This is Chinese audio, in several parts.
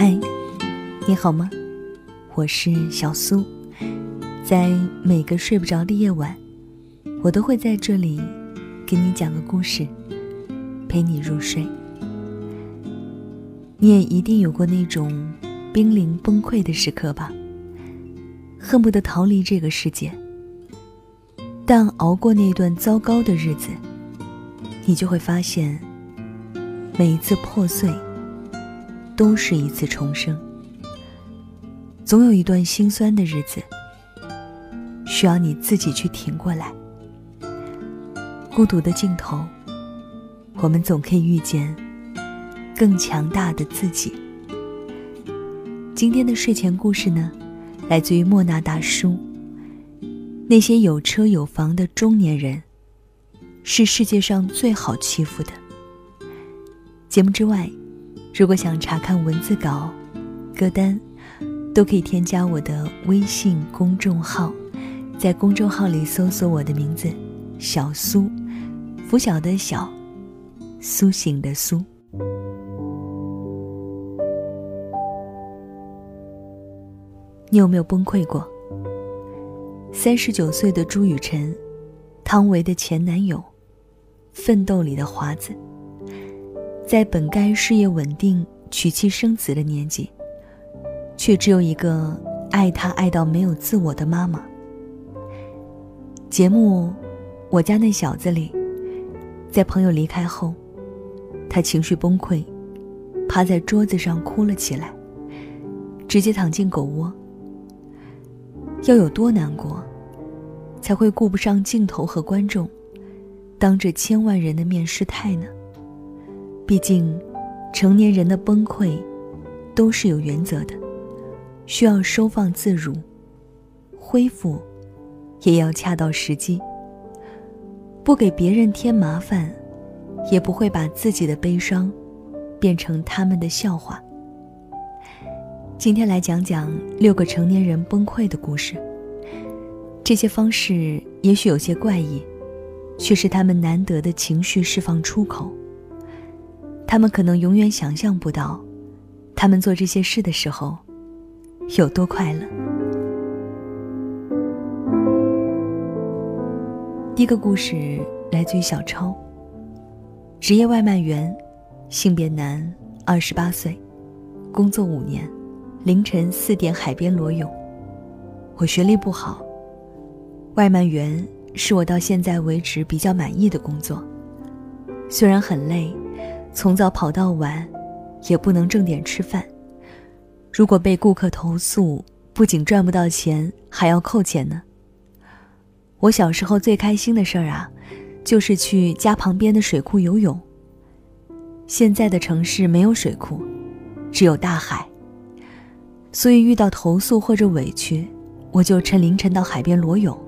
嗨，你好吗？我是小苏，在每个睡不着的夜晚，我都会在这里给你讲个故事，陪你入睡。你也一定有过那种濒临崩溃的时刻吧？恨不得逃离这个世界。但熬过那段糟糕的日子，你就会发现，每一次破碎，都是一次重生。总有一段心酸的日子，需要你自己去挺过来。孤独的尽头，我们总可以遇见更强大的自己。今天的睡前故事呢，来自于莫那大叔。那些有车有房的中年人，是世界上最好欺负的。节目之外，如果想查看文字稿、歌单，都可以添加我的微信公众号，在公众号里搜索我的名字“小苏”，拂晓的小，苏醒的苏。你有没有崩溃过？三十九岁的朱雨辰，汤唯的前男友，奋斗里的华子，在本该事业稳定、娶妻生子的年纪，却只有一个爱他爱到没有自我的妈妈。节目《我家那小子》里，在朋友离开后，他情绪崩溃，趴在桌子上哭了起来，直接躺进狗窝。要有多难过，才会顾不上镜头和观众，当着千万人的面失态呢？毕竟，成年人的崩溃，都是有原则的，需要收放自如，恢复，也要恰到时机。不给别人添麻烦，也不会把自己的悲伤，变成他们的笑话。今天来讲讲六个成年人崩溃的故事。这些方式也许有些怪异，却是他们难得的情绪释放出口。他们可能永远想象不到，他们做这些事的时候有多快乐。第一个故事来自于小超，职业外卖员，性别男，二十八岁，工作五年。凌晨四点，海边裸泳。我学历不好，外卖员是我到现在为止比较满意的工作。虽然很累，从早跑到晚，也不能正点吃饭。如果被顾客投诉，不仅赚不到钱，还要扣钱呢。我小时候最开心的事儿啊，就是去家旁边的水库游泳。现在的城市没有水库，只有大海。所以遇到投诉或者委屈，我就趁凌晨到海边裸泳，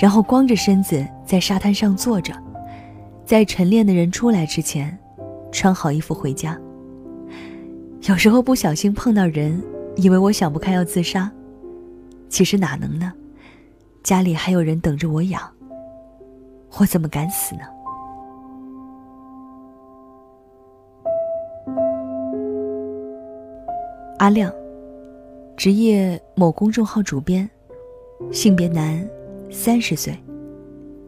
然后光着身子在沙滩上坐着，在晨练的人出来之前，穿好衣服回家。有时候不小心碰到人，以为我想不开要自杀，其实哪能呢？家里还有人等着我养，我怎么敢死呢？阿亮。职业某公众号主编，性别男，三十岁，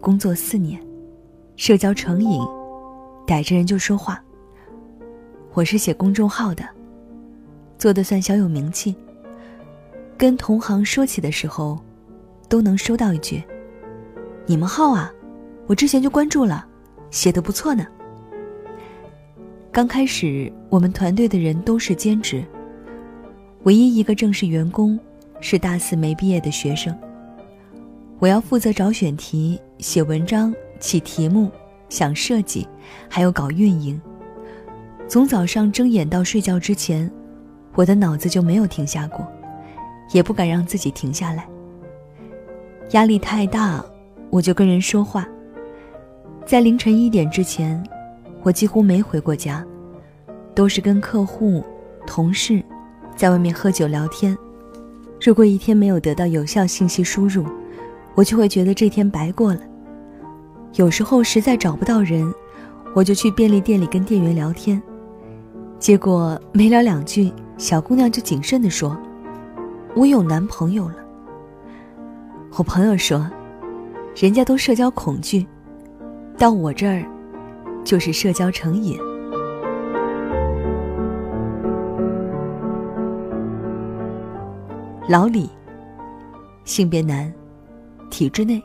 工作四年，社交成瘾，逮着人就说话。我是写公众号的，做的算小有名气。跟同行说起的时候，都能收到一句：“你们号啊，我之前就关注了，写的不错呢。”刚开始，我们团队的人都是兼职。唯一一个正式员工是大四没毕业的学生。我要负责找选题、写文章、起题目、想设计，还有搞运营。从早上睁眼到睡觉之前，我的脑子就没有停下过，也不敢让自己停下来。压力太大，我就跟人说话。在凌晨一点之前，我几乎没回过家，都是跟客户、同事。在外面喝酒聊天，如果一天没有得到有效信息输入，我就会觉得这天白过了。有时候实在找不到人，我就去便利店里跟店员聊天，结果没聊两句，小姑娘就谨慎地说：“我有男朋友了。”我朋友说：“人家都社交恐惧，到我这儿，就是社交成瘾。”老李，性别男，体制内，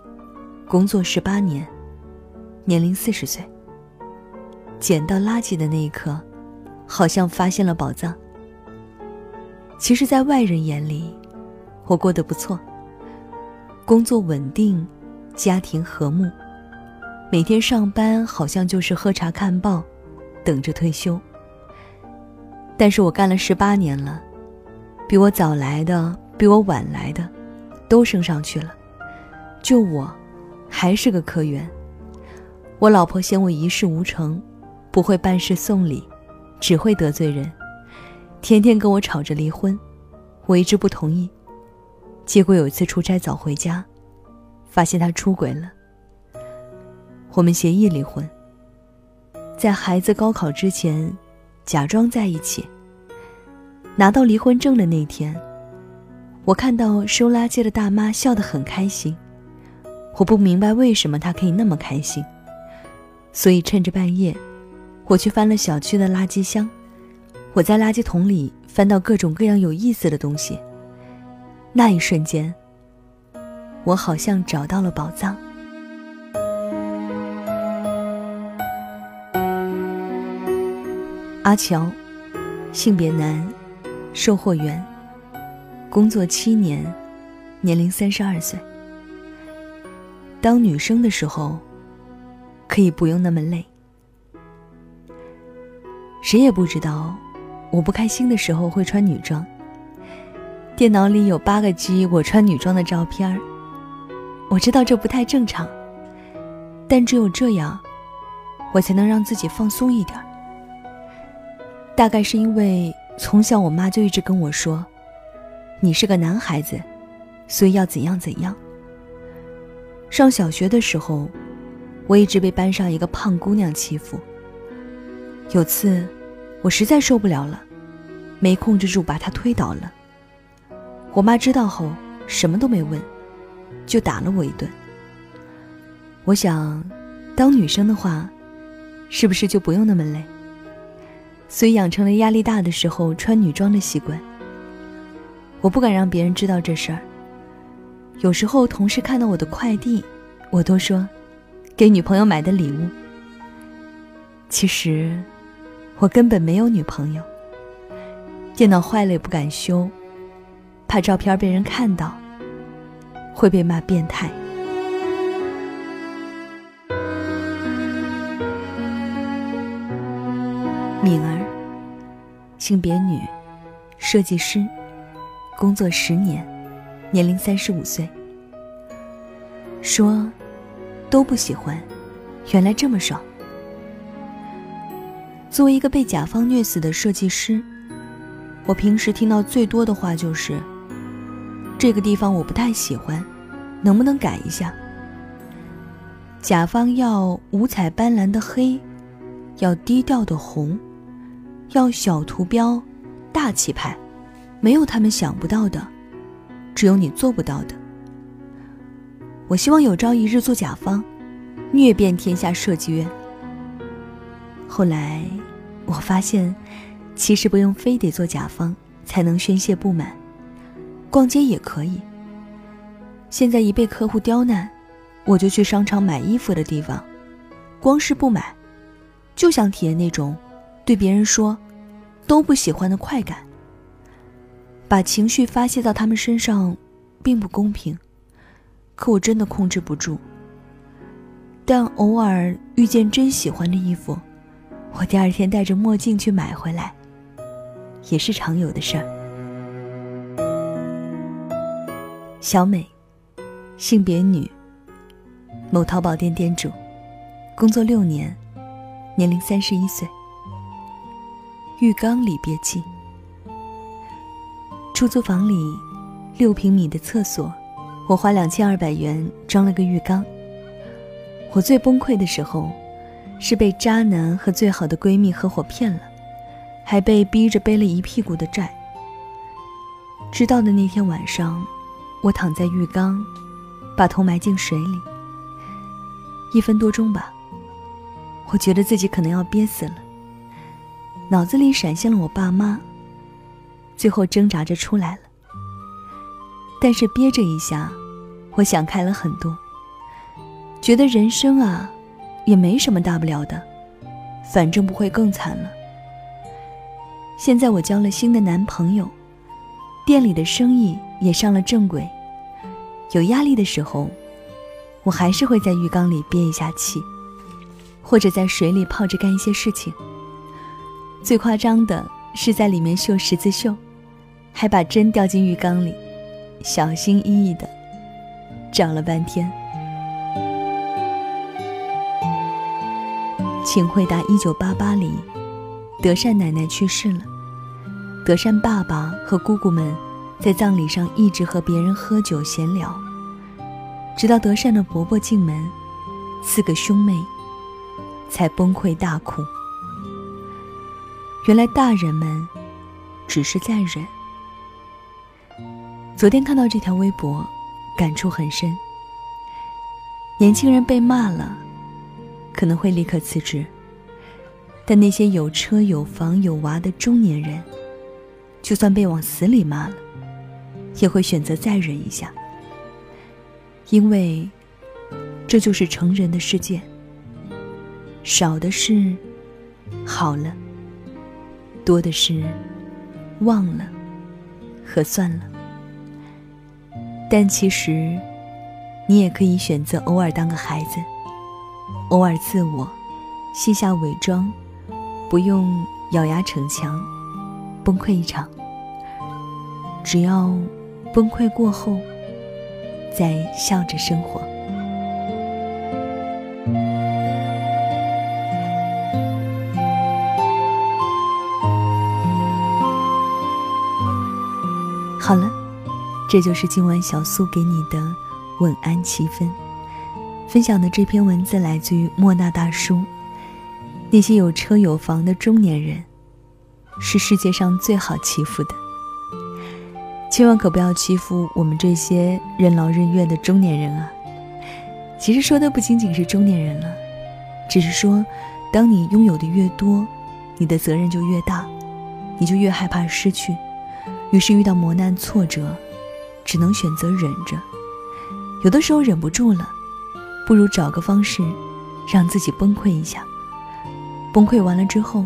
工作十八年，年龄四十岁。捡到垃圾的那一刻，好像发现了宝藏。其实，在外人眼里，我过得不错，工作稳定，家庭和睦，每天上班好像就是喝茶看报，等着退休。但是我干了十八年了，比我早来的。比我晚来的，都升上去了，就我，还是个科员。我老婆嫌我一事无成，不会办事送礼，只会得罪人，天天跟我吵着离婚，我一直不同意。结果有一次出差早回家，发现他出轨了。我们协议离婚，在孩子高考之前，假装在一起。拿到离婚证的那天。我看到收垃圾的大妈笑得很开心，我不明白为什么她可以那么开心，所以趁着半夜，我去翻了小区的垃圾箱，我在垃圾桶里翻到各种各样有意思的东西。那一瞬间，我好像找到了宝藏。阿乔，性别男，售货员。工作七年，年龄三十二岁。当女生的时候，可以不用那么累。谁也不知道，我不开心的时候会穿女装。电脑里有八个 G 我穿女装的照片儿。我知道这不太正常，但只有这样，我才能让自己放松一点。大概是因为从小我妈就一直跟我说。你是个男孩子，所以要怎样怎样。上小学的时候，我一直被班上一个胖姑娘欺负。有次，我实在受不了了，没控制住把她推倒了。我妈知道后，什么都没问，就打了我一顿。我想，当女生的话，是不是就不用那么累？所以养成了压力大的时候穿女装的习惯。我不敢让别人知道这事儿。有时候同事看到我的快递，我都说，给女朋友买的礼物。其实，我根本没有女朋友。电脑坏了也不敢修，怕照片被人看到，会被骂变态。敏儿，性别女，设计师。工作十年，年龄三十五岁。说，都不喜欢，原来这么爽。作为一个被甲方虐死的设计师，我平时听到最多的话就是：“这个地方我不太喜欢，能不能改一下？”甲方要五彩斑斓的黑，要低调的红，要小图标，大气派。没有他们想不到的，只有你做不到的。我希望有朝一日做甲方，虐遍天下设计院。后来我发现，其实不用非得做甲方才能宣泄不满，逛街也可以。现在一被客户刁难，我就去商场买衣服的地方，光是不买，就想体验那种对别人说都不喜欢的快感。把情绪发泄到他们身上，并不公平，可我真的控制不住。但偶尔遇见真喜欢的衣服，我第二天戴着墨镜去买回来，也是常有的事儿。小美，性别女，某淘宝店店主，工作六年，年龄三十一岁。浴缸里憋气。出租房里，六平米的厕所，我花两千二百元装了个浴缸。我最崩溃的时候，是被渣男和最好的闺蜜合伙骗了，还被逼着背了一屁股的债。知道的那天晚上，我躺在浴缸，把头埋进水里。一分多钟吧，我觉得自己可能要憋死了。脑子里闪现了我爸妈，最后挣扎着出来了。但是憋着一下，我想开了很多，觉得人生啊，也没什么大不了的，反正不会更惨了。现在我交了新的男朋友，店里的生意也上了正轨，有压力的时候，我还是会在浴缸里憋一下气，或者在水里泡着干一些事情。最夸张的是在里面绣十字绣，还把针掉进浴缸里，小心翼翼的找了半天。请回答：一九八八里，德善奶奶去世了，德善爸爸和姑姑们在葬礼上一直和别人喝酒闲聊，直到德善的伯伯进门，四个兄妹才崩溃大哭。原来大人们只是在忍。昨天看到这条微博，感触很深。年轻人被骂了，可能会立刻辞职；但那些有车有房有娃的中年人，就算被往死里骂了，也会选择再忍一下，因为这就是成人的世界。少的是好了。多的是忘了和算了，但其实你也可以选择偶尔当个孩子，偶尔自我卸下伪装，不用咬牙逞强，崩溃一场。只要崩溃过后，再笑着生活。好了，这就是今晚小苏给你的晚安七分。分享的这篇文字来自于莫那大叔。那些有车有房的中年人，是世界上最好欺负的。千万可不要欺负我们这些任劳任怨的中年人啊！其实说的不仅仅是中年人了，只是说，当你拥有的越多，你的责任就越大，你就越害怕失去。于是遇到磨难挫折，只能选择忍着。有的时候忍不住了，不如找个方式，让自己崩溃一下。崩溃完了之后，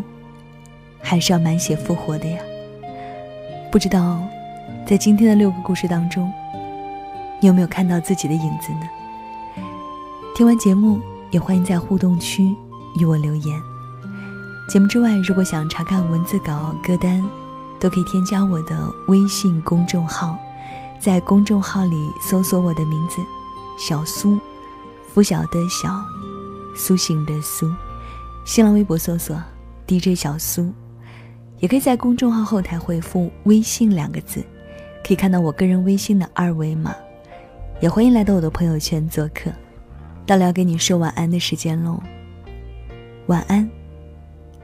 还是要满血复活的呀。不知道，在今天的六个故事当中，你有没有看到自己的影子呢？听完节目，也欢迎在互动区与我留言。节目之外，如果想查看文字稿、歌单。都可以添加我的微信公众号，在公众号里搜索我的名字“小苏”，拂晓的小，苏醒的苏。新浪微博搜索 “DJ 小苏”，也可以在公众号后台回复“微信”两个字，可以看到我个人微信的二维码。也欢迎来到我的朋友圈做客。到了要给你说晚安的时间喽，晚安，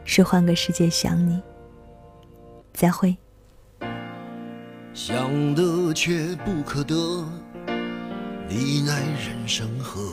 是换个世界想你。再会。想得却不可得，你奈人生何？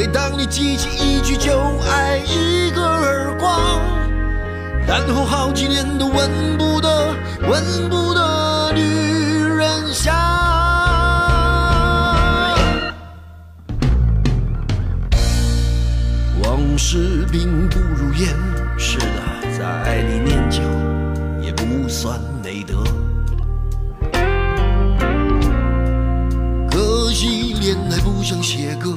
每当你记起一句就挨一个耳光然后好几年都闻不得闻不得女人香往事并不如烟是的在爱里念旧也不算美德。可惜恋爱不像写歌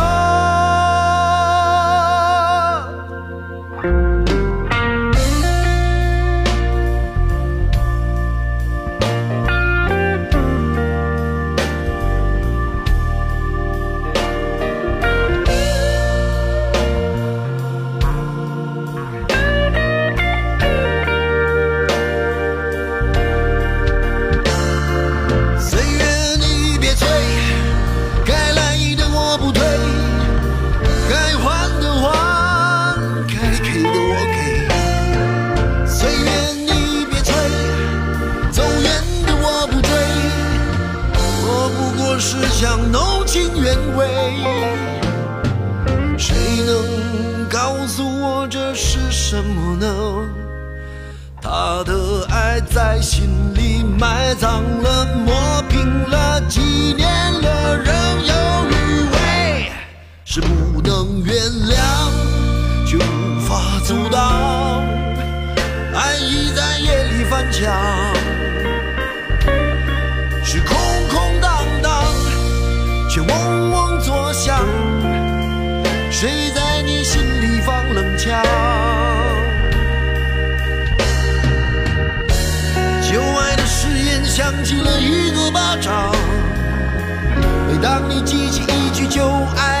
爱已在夜里翻墙，是空空荡荡，却嗡嗡作响。谁在你心里放冷枪？旧爱的誓言响起了一个巴掌，每当你记起一句旧爱，